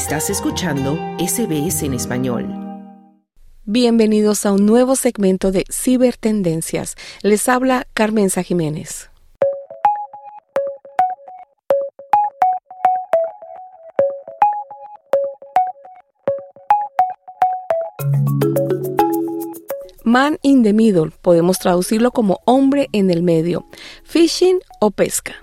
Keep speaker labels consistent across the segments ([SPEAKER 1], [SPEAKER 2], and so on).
[SPEAKER 1] Estás escuchando SBS en español.
[SPEAKER 2] Bienvenidos a un nuevo segmento de Cibertendencias. Les habla Carmenza Jiménez. Man in the middle, podemos traducirlo como hombre en el medio, phishing o pesca,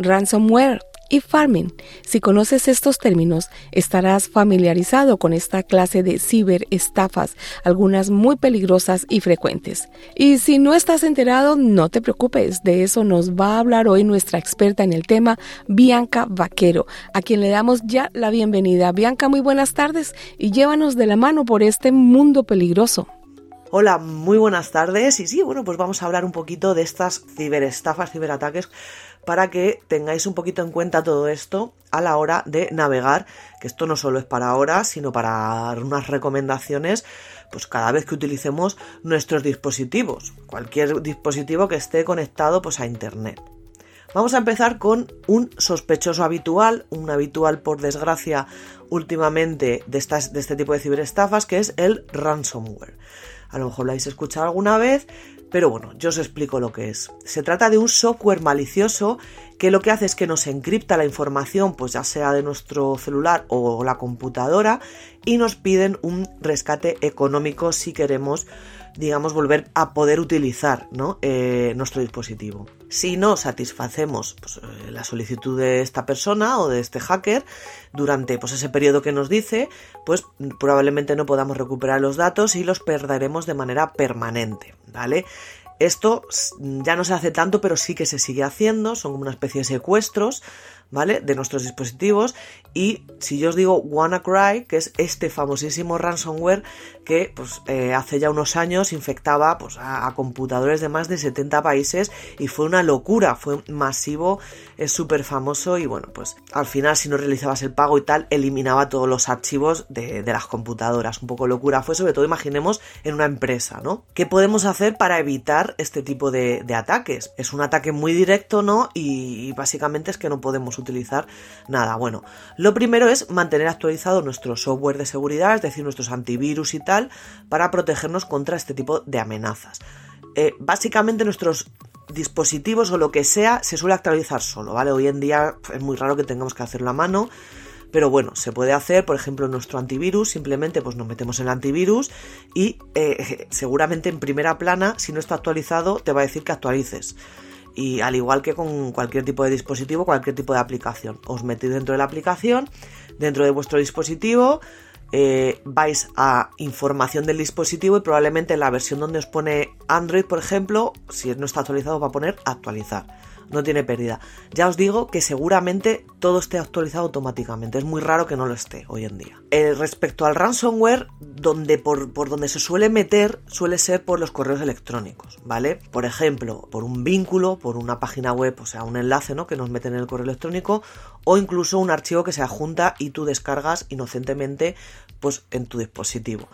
[SPEAKER 2] ransomware y farming. Si conoces estos términos, estarás familiarizado con esta clase de ciberestafas, algunas muy peligrosas y frecuentes. Y si no estás enterado, no te preocupes, de eso nos va a hablar hoy nuestra experta en el tema, Bianca Vaquero, a quien le damos ya la bienvenida. Bianca, muy buenas tardes y llévanos de la mano por este mundo peligroso.
[SPEAKER 3] Hola, muy buenas tardes. Y sí, bueno, pues vamos a hablar un poquito de estas ciberestafas, ciberataques para que tengáis un poquito en cuenta todo esto a la hora de navegar, que esto no solo es para ahora, sino para unas recomendaciones pues cada vez que utilicemos nuestros dispositivos, cualquier dispositivo que esté conectado pues a internet. Vamos a empezar con un sospechoso habitual, un habitual por desgracia últimamente de, de este tipo de ciberestafas, que es el ransomware. A lo mejor lo habéis escuchado alguna vez, pero bueno, yo os explico lo que es. Se trata de un software malicioso que lo que hace es que nos encripta la información, pues ya sea de nuestro celular o la computadora, y nos piden un rescate económico si queremos digamos, volver a poder utilizar eh, nuestro dispositivo. Si no satisfacemos pues, eh, la solicitud de esta persona o de este hacker durante pues, ese periodo que nos dice, pues probablemente no podamos recuperar los datos y los perderemos de manera permanente. ¿vale? Esto ya no se hace tanto, pero sí que se sigue haciendo, son como una especie de secuestros ¿vale? De nuestros dispositivos. Y si yo os digo WannaCry, que es este famosísimo ransomware que pues, eh, hace ya unos años infectaba pues, a, computadores de más de 70 países y fue una locura, fue masivo, es súper famoso y bueno, pues al final si no realizabas el pago y tal, eliminaba todos los archivos de, las computadoras. Un poco locura fue, sobre todo imaginemos en una empresa, ¿no? ¿Qué podemos hacer para evitar este tipo de, ataques? Es un ataque muy directo, ¿no? Y, y básicamente es que no podemos utilizar nada. Bueno, lo primero es mantener actualizado nuestro software de seguridad, es decir, nuestros antivirus y tal, para protegernos contra este tipo de amenazas. Eh, básicamente nuestros dispositivos o lo que sea se suele actualizar solo, ¿vale? Hoy en día es muy raro que tengamos que hacerlo a mano. Pero bueno, se puede hacer, por ejemplo, nuestro antivirus, simplemente pues nos metemos en el antivirus y eh, seguramente en primera plana, si no está actualizado, te va a decir que actualices. Y al igual que con cualquier tipo de dispositivo, cualquier tipo de aplicación. Os metéis dentro de la aplicación, dentro de vuestro dispositivo, eh, vais a información del dispositivo y probablemente en la versión donde os pone Android, por ejemplo, si no está actualizado va a poner actualizar no tiene pérdida. Ya os digo que seguramente todo esté actualizado automáticamente, es muy raro que no lo esté hoy en día. Eh, respecto al ransomware, donde por, por, donde se suele meter suele ser por los correos electrónicos, ¿vale? Por ejemplo, por un vínculo, por una página web, o sea, un enlace, ¿no? Que nos meten en el correo electrónico, o incluso un archivo que se adjunta y tú descargas inocentemente, pues, en tu dispositivo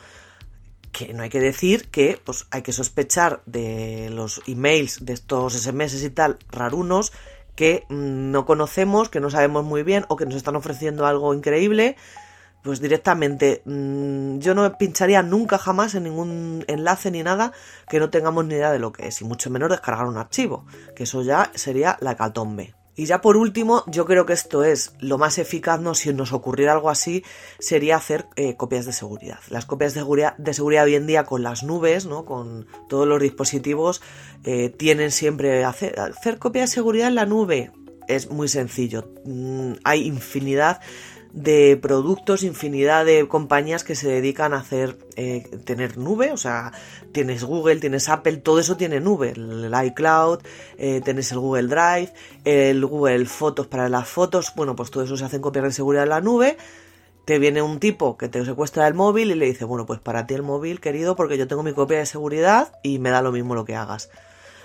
[SPEAKER 3] que no hay que decir que pues, hay que sospechar de los emails, de estos SMS y tal, rarunos, que no conocemos, que no sabemos muy bien o que nos están ofreciendo algo increíble, pues directamente mm, yo no pincharía nunca jamás en ningún enlace ni nada que no tengamos ni idea de lo que es, y mucho menos descargar un archivo, que eso ya sería la catombe. Y ya por último, yo creo que esto es lo más eficaz, ¿no? Si nos ocurriera algo así, sería hacer eh, copias de seguridad. Las copias de seguridad, de seguridad hoy en día con las nubes, ¿no? Con todos los dispositivos, eh, tienen siempre hacer, hacer copia de seguridad en la nube. Es muy sencillo. Mm, hay infinidad de productos, infinidad de compañías que se dedican a hacer, eh, tener nube, o sea, tienes Google, tienes Apple, todo eso tiene nube, el iCloud, eh, tienes el Google Drive, el Google Fotos para las fotos, bueno, pues todo eso se hace en copias de seguridad en la nube, te viene un tipo que te secuestra el móvil y le dice, bueno, pues para ti el móvil, querido, porque yo tengo mi copia de seguridad y me da lo mismo lo que hagas.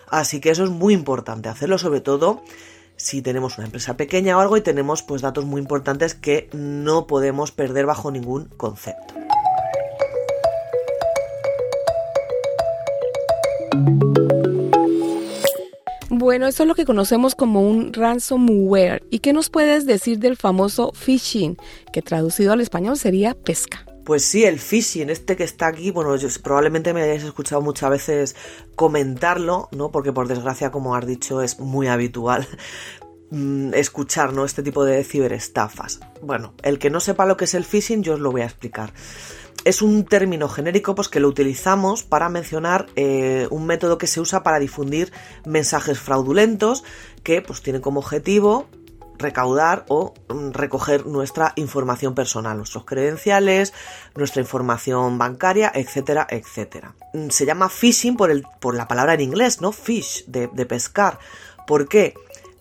[SPEAKER 3] Así que eso es muy importante, hacerlo sobre todo si tenemos una empresa pequeña o algo y tenemos pues datos muy importantes que no podemos perder bajo ningún concepto.
[SPEAKER 2] Bueno, eso es lo que conocemos como un ransomware. ¿Y qué nos puedes decir del famoso phishing, que traducido al español sería pesca?
[SPEAKER 3] Pues sí, el phishing, este que está aquí, bueno, probablemente me hayáis escuchado muchas veces comentarlo, ¿no? Porque por desgracia, como has dicho, es muy habitual mm, escuchar, ¿no? Este tipo de ciberestafas. Bueno, el que no sepa lo que es el phishing, yo os lo voy a explicar. Es un término genérico pues, que lo utilizamos para mencionar eh, un método que se usa para difundir mensajes fraudulentos que pues, tienen como objetivo recaudar o mm, recoger nuestra información personal, nuestros credenciales, nuestra información bancaria, etcétera, etcétera. Mm, se llama phishing por, el, por la palabra en inglés, ¿no? Fish, de, pescar. ¿Por qué?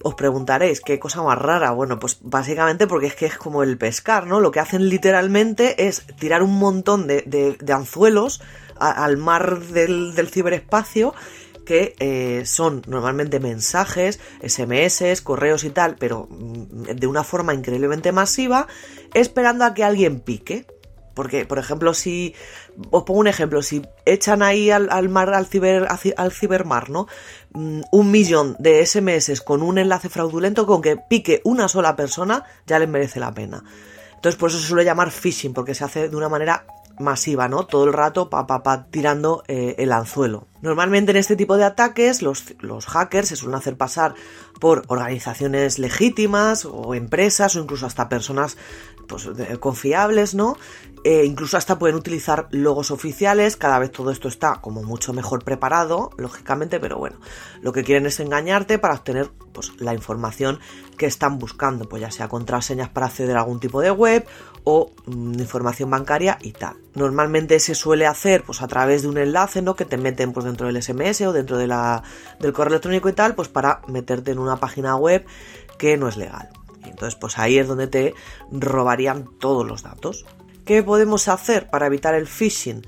[SPEAKER 3] Os preguntaréis, ¿qué cosa más rara? Bueno, pues básicamente porque es que es como el pescar, ¿no? Lo que hacen literalmente es tirar un montón de, anzuelos al mar del, del ciberespacio que eh, son normalmente mensajes, SMS, correos y tal, pero mm, de una forma increíblemente masiva, esperando a que alguien pique. Porque, por ejemplo, si os pongo un ejemplo, si echan ahí al, mar, al, ciber, al cibermar, ¿no? Mm, un millón de SMS con un enlace fraudulento, con que pique una sola persona, ya les merece la pena. Entonces, por eso se suele llamar phishing, porque se hace de una manera masiva, ¿no? Todo el rato pa, pa, pa tirando eh, el anzuelo. Normalmente en este tipo de ataques los, los hackers se suelen hacer pasar por organizaciones legítimas o empresas o incluso hasta personas pues, confiables, ¿no? Eh, incluso hasta pueden utilizar logos oficiales, cada vez todo esto está como mucho mejor preparado, lógicamente, pero bueno, lo que quieren es engañarte para obtener pues, la información que están buscando, pues ya sea contraseñas para acceder a algún tipo de web o mm, información bancaria y tal. Normalmente se suele hacer pues a través de un enlace, ¿no? Que te meten pues dentro del SMS o dentro del correo electrónico y tal, pues para meterte en una página web que no es legal. Y entonces pues ahí es donde te robarían todos los datos. ¿Qué podemos hacer para evitar el phishing?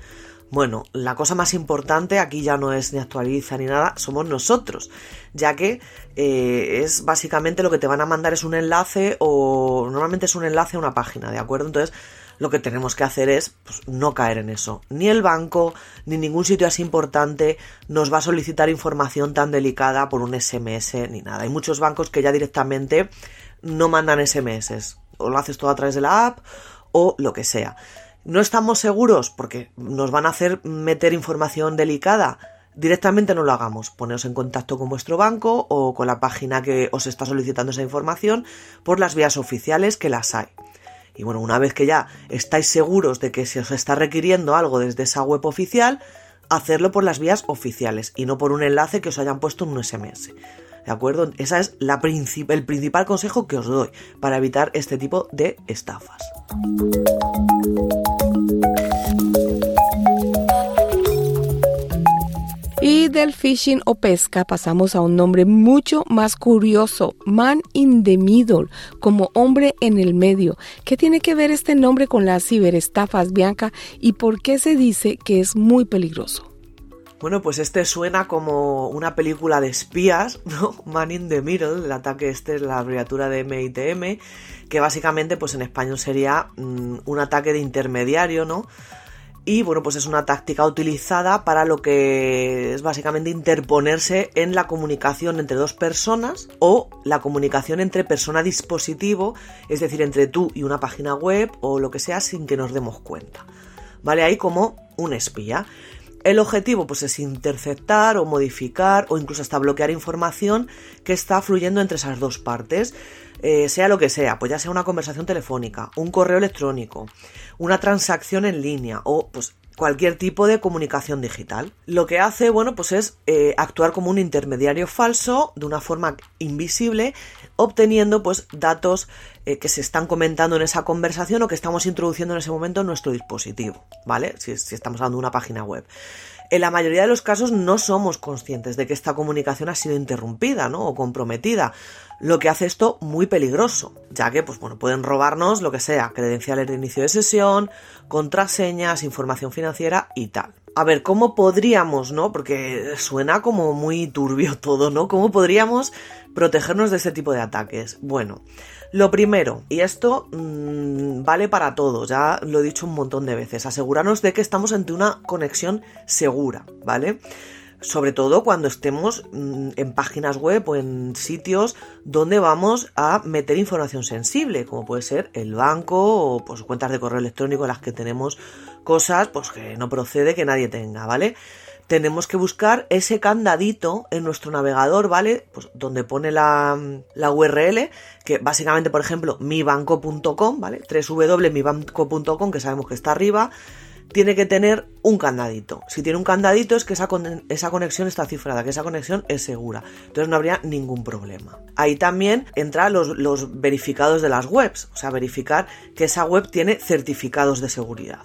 [SPEAKER 3] Bueno, la cosa más importante aquí ya no es ni actualiza ni nada, somos nosotros, ya que eh, es básicamente lo que te van a mandar es un enlace o normalmente es un enlace a una página, ¿de acuerdo? Entonces lo que tenemos que hacer es pues, no caer en eso. Ni el banco, ni ningún sitio así importante nos va a solicitar información tan delicada por un SMS ni nada. Hay muchos bancos que ya directamente no mandan SMS. O lo haces todo a través de la app o lo que sea. No estamos seguros porque nos van a hacer meter información delicada. Directamente no lo hagamos. Poneos en contacto con vuestro banco o con la página que os está solicitando esa información por las vías oficiales que las hay. Y bueno, una vez que ya estáis seguros de que se os está requiriendo algo desde esa web oficial, hacerlo por las vías oficiales y no por un enlace que os hayan puesto en un SMS. ¿De acuerdo? Ese es la el principal consejo que os doy para evitar este tipo de estafas.
[SPEAKER 2] Fishing o pesca pasamos a un nombre mucho más curioso, man in the middle, como hombre en el medio. ¿Qué tiene que ver este nombre con las ciberestafas, Bianca? ¿Y por qué se dice que es muy peligroso?
[SPEAKER 3] Bueno, pues este suena como una película de espías, ¿no? Man in the Middle, el ataque este es la abreviatura de MITM, que básicamente pues en español sería mm, un ataque de intermediario, ¿no? Y bueno, pues es una táctica utilizada para lo que es básicamente interponerse en la comunicación entre dos personas o la comunicación entre persona-dispositivo, es decir, entre tú y una página web o lo que sea sin que nos demos cuenta. ¿Vale? Ahí como un espía. El objetivo pues es interceptar o modificar o incluso hasta bloquear información que está fluyendo entre esas dos partes, eh, sea lo que sea, pues ya sea una conversación telefónica, un correo electrónico, una transacción en línea o pues cualquier tipo de comunicación digital. Lo que hace, bueno, pues es eh, actuar como un intermediario falso de una forma invisible, obteniendo pues datos eh, que se están comentando en esa conversación o que estamos introduciendo en ese momento en nuestro dispositivo, ¿vale? Si, estamos hablando de una página web. En la mayoría de los casos no somos conscientes de que esta comunicación ha sido interrumpida, ¿no? O comprometida lo que hace esto muy peligroso, ya que pues bueno, pueden robarnos lo que sea, credenciales de inicio de sesión, contraseñas, información financiera y tal. A ver, ¿cómo podríamos, no? Porque suena como muy turbio todo, ¿no? ¿Cómo podríamos protegernos de este tipo de ataques? Bueno, lo primero, y esto mmm, vale para todos, ya lo he dicho un montón de veces, asegurarnos de que estamos ante una conexión segura, ¿vale? sobre todo cuando estemos mm, en páginas web o en sitios donde vamos a meter información sensible, como puede ser el banco o pues, cuentas de correo electrónico en las que tenemos cosas pues, que no procede que nadie tenga, ¿vale? Tenemos que buscar ese candadito en nuestro navegador, ¿vale? Pues donde pone la, la URL, que básicamente, por ejemplo, mibanco.com, ¿vale? www.mibanco.com, que sabemos que está arriba tiene que tener un candadito. Si tiene un candadito es que esa, esa, conexión está cifrada, que esa conexión es segura. Entonces no habría ningún problema. Ahí también entran los, los verificados de las webs, o sea, verificar que esa web tiene certificados de seguridad.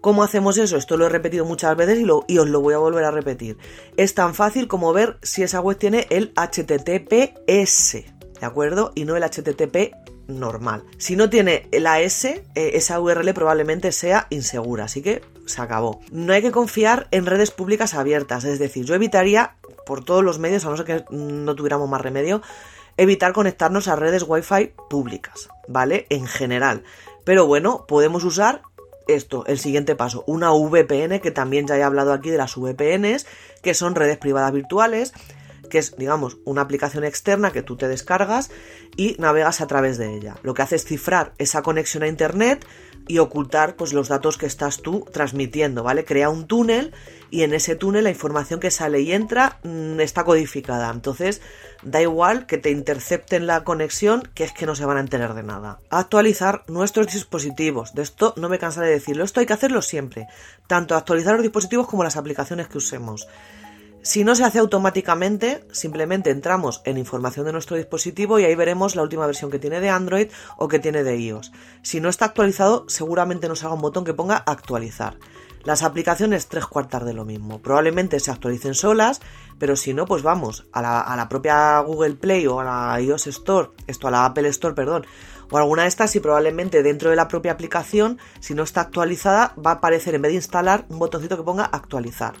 [SPEAKER 3] ¿Cómo hacemos eso? Esto lo he repetido muchas veces y, os lo voy a volver a repetir. Es tan fácil como ver si esa web tiene el HTTPS, ¿de acuerdo? Y no el HTTP normal. Si no tiene la S, eh, esa URL probablemente sea insegura, así que se acabó. No hay que confiar en redes públicas abiertas, es decir, yo evitaría por todos los medios, a no ser que no tuviéramos más remedio, evitar conectarnos a redes Wi-Fi públicas, ¿vale? En general. Pero bueno, podemos usar esto, el siguiente paso, una VPN, que también ya he hablado aquí de las VPNs, que son redes privadas virtuales, que es, digamos, una aplicación externa que tú te descargas y navegas a través de ella. Lo que hace es cifrar esa conexión a Internet y ocultar pues, los datos que estás tú transmitiendo, ¿vale? Crea un túnel y en ese túnel la información que sale y entra mm, está codificada. Entonces, da igual que te intercepten la conexión, que es que no se van a enterar de nada. Actualizar nuestros dispositivos. De esto no me cansaré de decirlo. Esto hay que hacerlo siempre. Tanto actualizar los dispositivos como las aplicaciones que usemos. Si no se hace automáticamente, simplemente entramos en información de nuestro dispositivo y ahí veremos la última versión que tiene de Android o que tiene de iOS. Si no está actualizado, seguramente nos haga un botón que ponga actualizar. Las aplicaciones tres cuartas de lo mismo. Probablemente se actualicen solas, pero si no, pues vamos a la, propia Google Play o a la iOS Store, esto a la Apple Store, perdón, o alguna de estas y probablemente dentro de la propia aplicación, si no está actualizada, va a aparecer en vez de instalar un botoncito que ponga actualizar.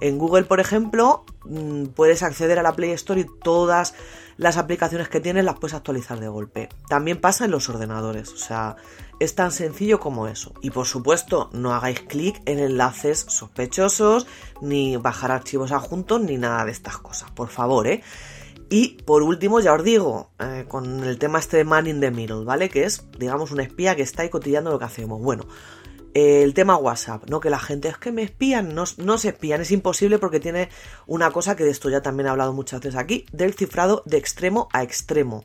[SPEAKER 3] En Google, por ejemplo, mm, puedes acceder a la Play Store y todas las aplicaciones que tienes las puedes actualizar de golpe. También pasa en los ordenadores, o sea, es tan sencillo como eso. Y por supuesto, no hagáis clic en enlaces sospechosos, ni bajar archivos adjuntos, ni nada de estas cosas, por favor, ¿eh? Y por último, ya os digo, eh, con el tema este de Man in the Middle, ¿vale? Que es, digamos, un espía que está ahí cotillando lo que hacemos. Bueno, el tema WhatsApp, ¿no? Que la gente es que me espían, no, no, se espían, es imposible porque tiene una cosa que de esto ya también he hablado muchas veces aquí, del cifrado de extremo a extremo.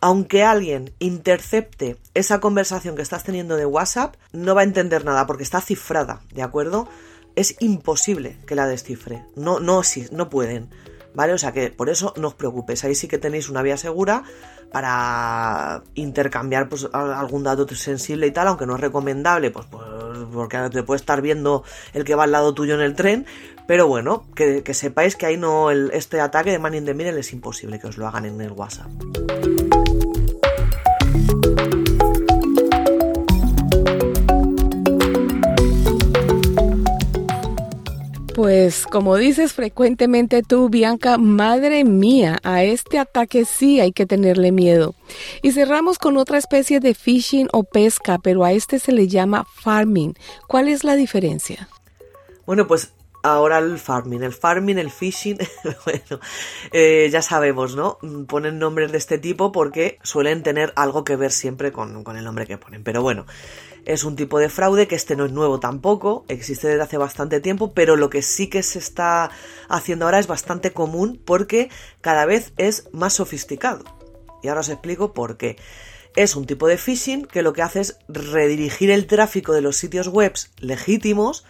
[SPEAKER 3] Aunque alguien intercepte esa conversación que estás teniendo de WhatsApp, no va a entender nada porque está cifrada, ¿de acuerdo? Es imposible que la descifre. No, no, no pueden. ¿Vale? O sea que por eso no os preocupéis. Ahí sí que tenéis una vía segura para intercambiar pues, algún dato sensible y tal, aunque no es recomendable, pues, pues porque te puede estar viendo el que va al lado tuyo en el tren, pero bueno, que, sepáis que ahí no este ataque de Man in the Middle es imposible que os lo hagan en el WhatsApp.
[SPEAKER 2] Pues como dices frecuentemente tú, Bianca, madre mía, a este ataque sí hay que tenerle miedo. Y cerramos con otra especie de fishing o pesca, pero a este se le llama farming. ¿Cuál es la diferencia?
[SPEAKER 3] Bueno, pues ahora el farming, el farming, el fishing, bueno, eh, ya sabemos, ¿no? Ponen nombres de este tipo porque suelen tener algo que ver siempre con, con el nombre que ponen. Pero bueno, es un tipo de fraude que este no es nuevo tampoco, existe desde hace bastante tiempo, pero lo que sí que se está haciendo ahora es bastante común porque cada vez es más sofisticado. Y ahora os explico por qué. Es un tipo de phishing que lo que hace es redirigir el tráfico de los sitios web legítimos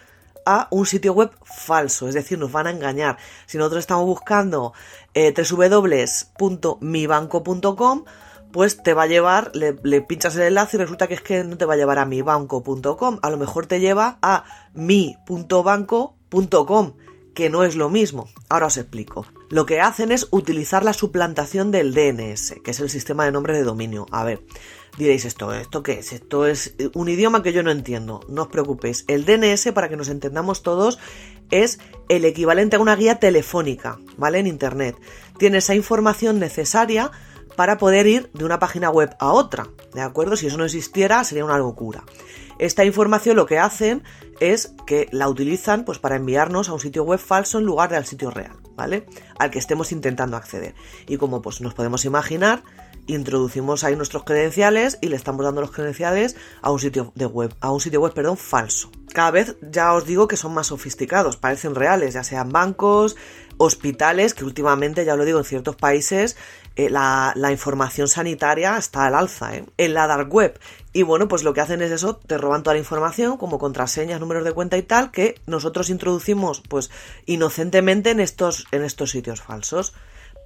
[SPEAKER 3] a un sitio web falso, es decir, nos van a engañar. Si nosotros estamos buscando eh, www.mibanco.com, pues te va a llevar, le, pinchas el enlace y resulta que es que no te va a llevar a mibanco.com, a lo mejor te lleva a mi.banco.com, que no es lo mismo. Ahora os explico. Lo que hacen es utilizar la suplantación del DNS, que es el sistema de nombre de dominio. A ver, diréis esto, ¿esto qué es? Esto es un idioma que yo no entiendo. No os preocupéis. El DNS, para que nos entendamos todos, es el equivalente a una guía telefónica, ¿vale? En Internet. Tiene esa información necesaria para poder ir de una página web a otra, ¿de acuerdo? Si eso no existiera sería una locura. Esta información lo que hacen es que la utilizan pues para enviarnos a un sitio web falso en lugar de al sitio real, ¿vale? Al que estemos intentando acceder. Y como pues nos podemos imaginar, introducimos ahí nuestros credenciales y le estamos dando los credenciales a un sitio de web, a un sitio web, perdón, falso. Cada vez ya os digo que son más sofisticados, parecen reales, ya sean bancos, hospitales, que últimamente, ya lo digo, en ciertos países eh, la, información sanitaria está al alza ¿eh? en la dark web. Y bueno, pues lo que hacen es eso, te roban toda la información, como contraseñas, números de cuenta y tal, que nosotros introducimos pues inocentemente en estos, en estos sitios falsos.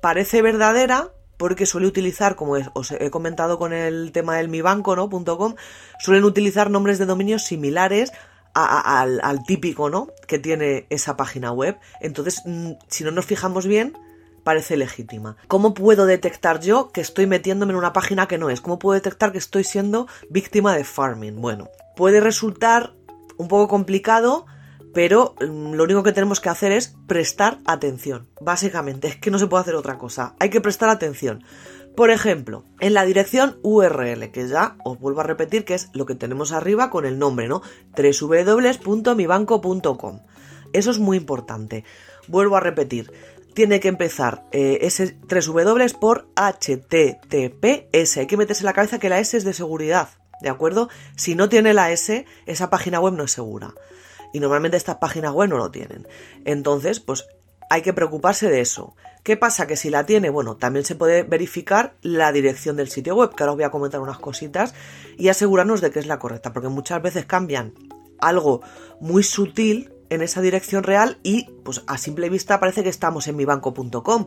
[SPEAKER 3] Parece verdadera, porque suele utilizar, como os he comentado con el tema del mibanco, ¿no? .com, suelen utilizar nombres de dominios similares al, al, típico, ¿no? Que tiene esa página web. Entonces, mm, si no nos fijamos bien, parece legítima. ¿Cómo puedo detectar yo que estoy metiéndome en una página que no es? ¿Cómo puedo detectar que estoy siendo víctima de farming? Bueno, puede resultar un poco complicado, pero mm, lo único que tenemos que hacer es prestar atención. Básicamente, es que no se puede hacer otra cosa. Hay que prestar atención. Por ejemplo, en la dirección URL, que ya os vuelvo a repetir que es lo que tenemos arriba con el nombre, ¿no? www.mibanco.com. Eso es muy importante. Vuelvo a repetir, tiene que empezar eh, ese 3 W por HTTPS. Hay que meterse en la cabeza que la S es de seguridad, ¿de acuerdo? Si no tiene la S, esa página web no es segura. Y normalmente estas páginas web no lo tienen. Entonces, pues hay que preocuparse de eso. ¿Qué pasa? Que si la tiene, bueno, también se puede verificar la dirección del sitio web, que ahora os voy a comentar unas cositas, y asegurarnos de que es la correcta, porque muchas veces cambian algo muy sutil en esa dirección real y pues a simple vista parece que estamos en mibanco.com,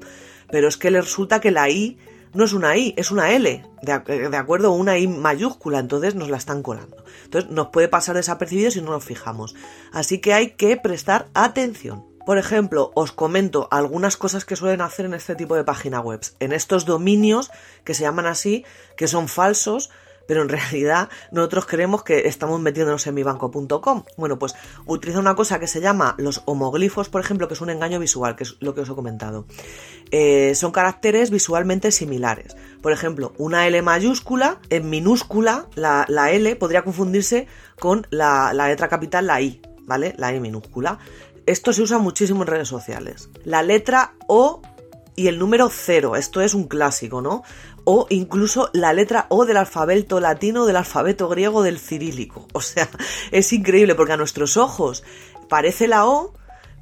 [SPEAKER 3] pero es que le resulta que la I no es una I, es una L, de, de, acuerdo, una I mayúscula, entonces nos la están colando. Entonces nos puede pasar desapercibido si no nos fijamos. Así que hay que prestar atención. Por ejemplo, os comento algunas cosas que suelen hacer en este tipo de página web, en estos dominios que se llaman así, que son falsos, pero en realidad nosotros creemos que estamos metiéndonos en mibanco.com. Bueno, pues utiliza una cosa que se llama los homoglifos, por ejemplo, que es un engaño visual, que es lo que os he comentado. Eh, son caracteres visualmente similares. Por ejemplo, una L mayúscula, en minúscula, la, L podría confundirse con la, la letra capital, la I, ¿vale? La I minúscula. Esto se usa muchísimo en redes sociales. La letra O y el número 0, esto es un clásico, ¿no? o incluso la letra O del alfabeto latino, del alfabeto griego, del cirílico. O sea, es increíble porque a nuestros ojos parece la O,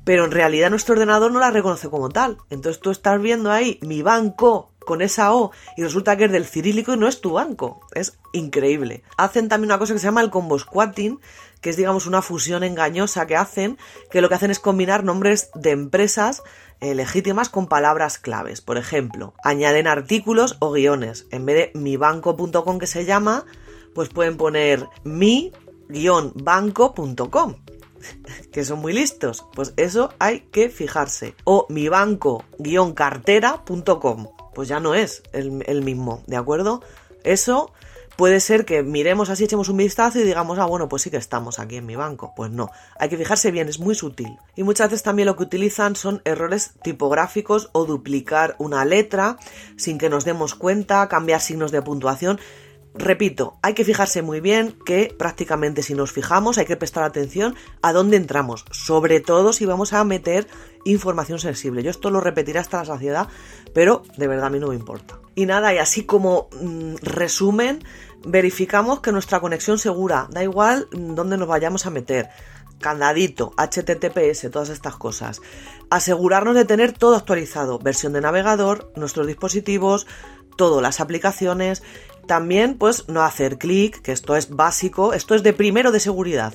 [SPEAKER 3] pero en realidad nuestro ordenador no la reconoce como tal. Entonces tú estás viendo ahí mi banco con esa O y resulta que es del cirílico y no es tu banco. Es increíble. Hacen también una cosa que se llama el combo squatting, que es digamos una fusión engañosa que hacen, que lo que hacen es combinar nombres de empresas eh, legítimas con palabras claves. Por ejemplo, añaden artículos o guiones. En vez de mibanco.com que se llama, pues pueden poner mi-banco.com. que son muy listos. Pues eso hay que fijarse. O mibanco-cartera.com. Pues ya no es el, el mismo, ¿de acuerdo? Eso Puede ser que miremos así, echemos un vistazo y digamos, ah, bueno, pues sí que estamos aquí en mi banco. Pues no, hay que fijarse bien, es muy sutil. Y muchas veces también lo que utilizan son errores tipográficos o duplicar una letra sin que nos demos cuenta, cambiar signos de puntuación. Repito, hay que fijarse muy bien que prácticamente si nos fijamos hay que prestar atención a dónde entramos, sobre todo si vamos a meter información sensible. Yo esto lo repetiré hasta la saciedad, pero de verdad a mí no me importa. Y nada, y así como mm, resumen, verificamos que nuestra conexión segura, da igual mm, dónde nos vayamos a meter. Candadito, HTTPS, todas estas cosas. Asegurarnos de tener todo actualizado, versión de navegador, nuestros dispositivos, todas las aplicaciones. También, pues, no hacer clic, que esto es básico, esto es de primero de seguridad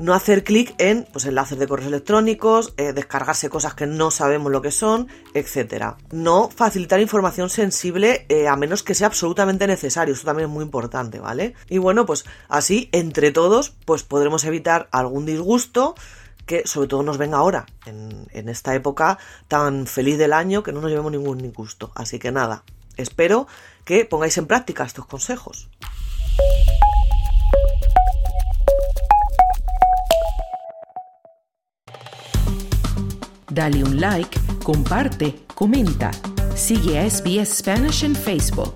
[SPEAKER 3] no hacer clic en pues, enlaces de correos electrónicos, eh, descargarse cosas que no sabemos lo que son, etcétera. No facilitar información sensible eh, a menos que sea absolutamente necesario, eso también es muy importante, ¿vale? Y bueno, pues así, entre todos, pues podremos evitar algún disgusto que sobre todo nos venga ahora, en, en esta época tan feliz del año que no nos llevemos ningún disgusto. Así que nada, espero que pongáis en práctica estos consejos.
[SPEAKER 1] Dale un like, comparte, comenta. Sigue a SBS Spanish en Facebook.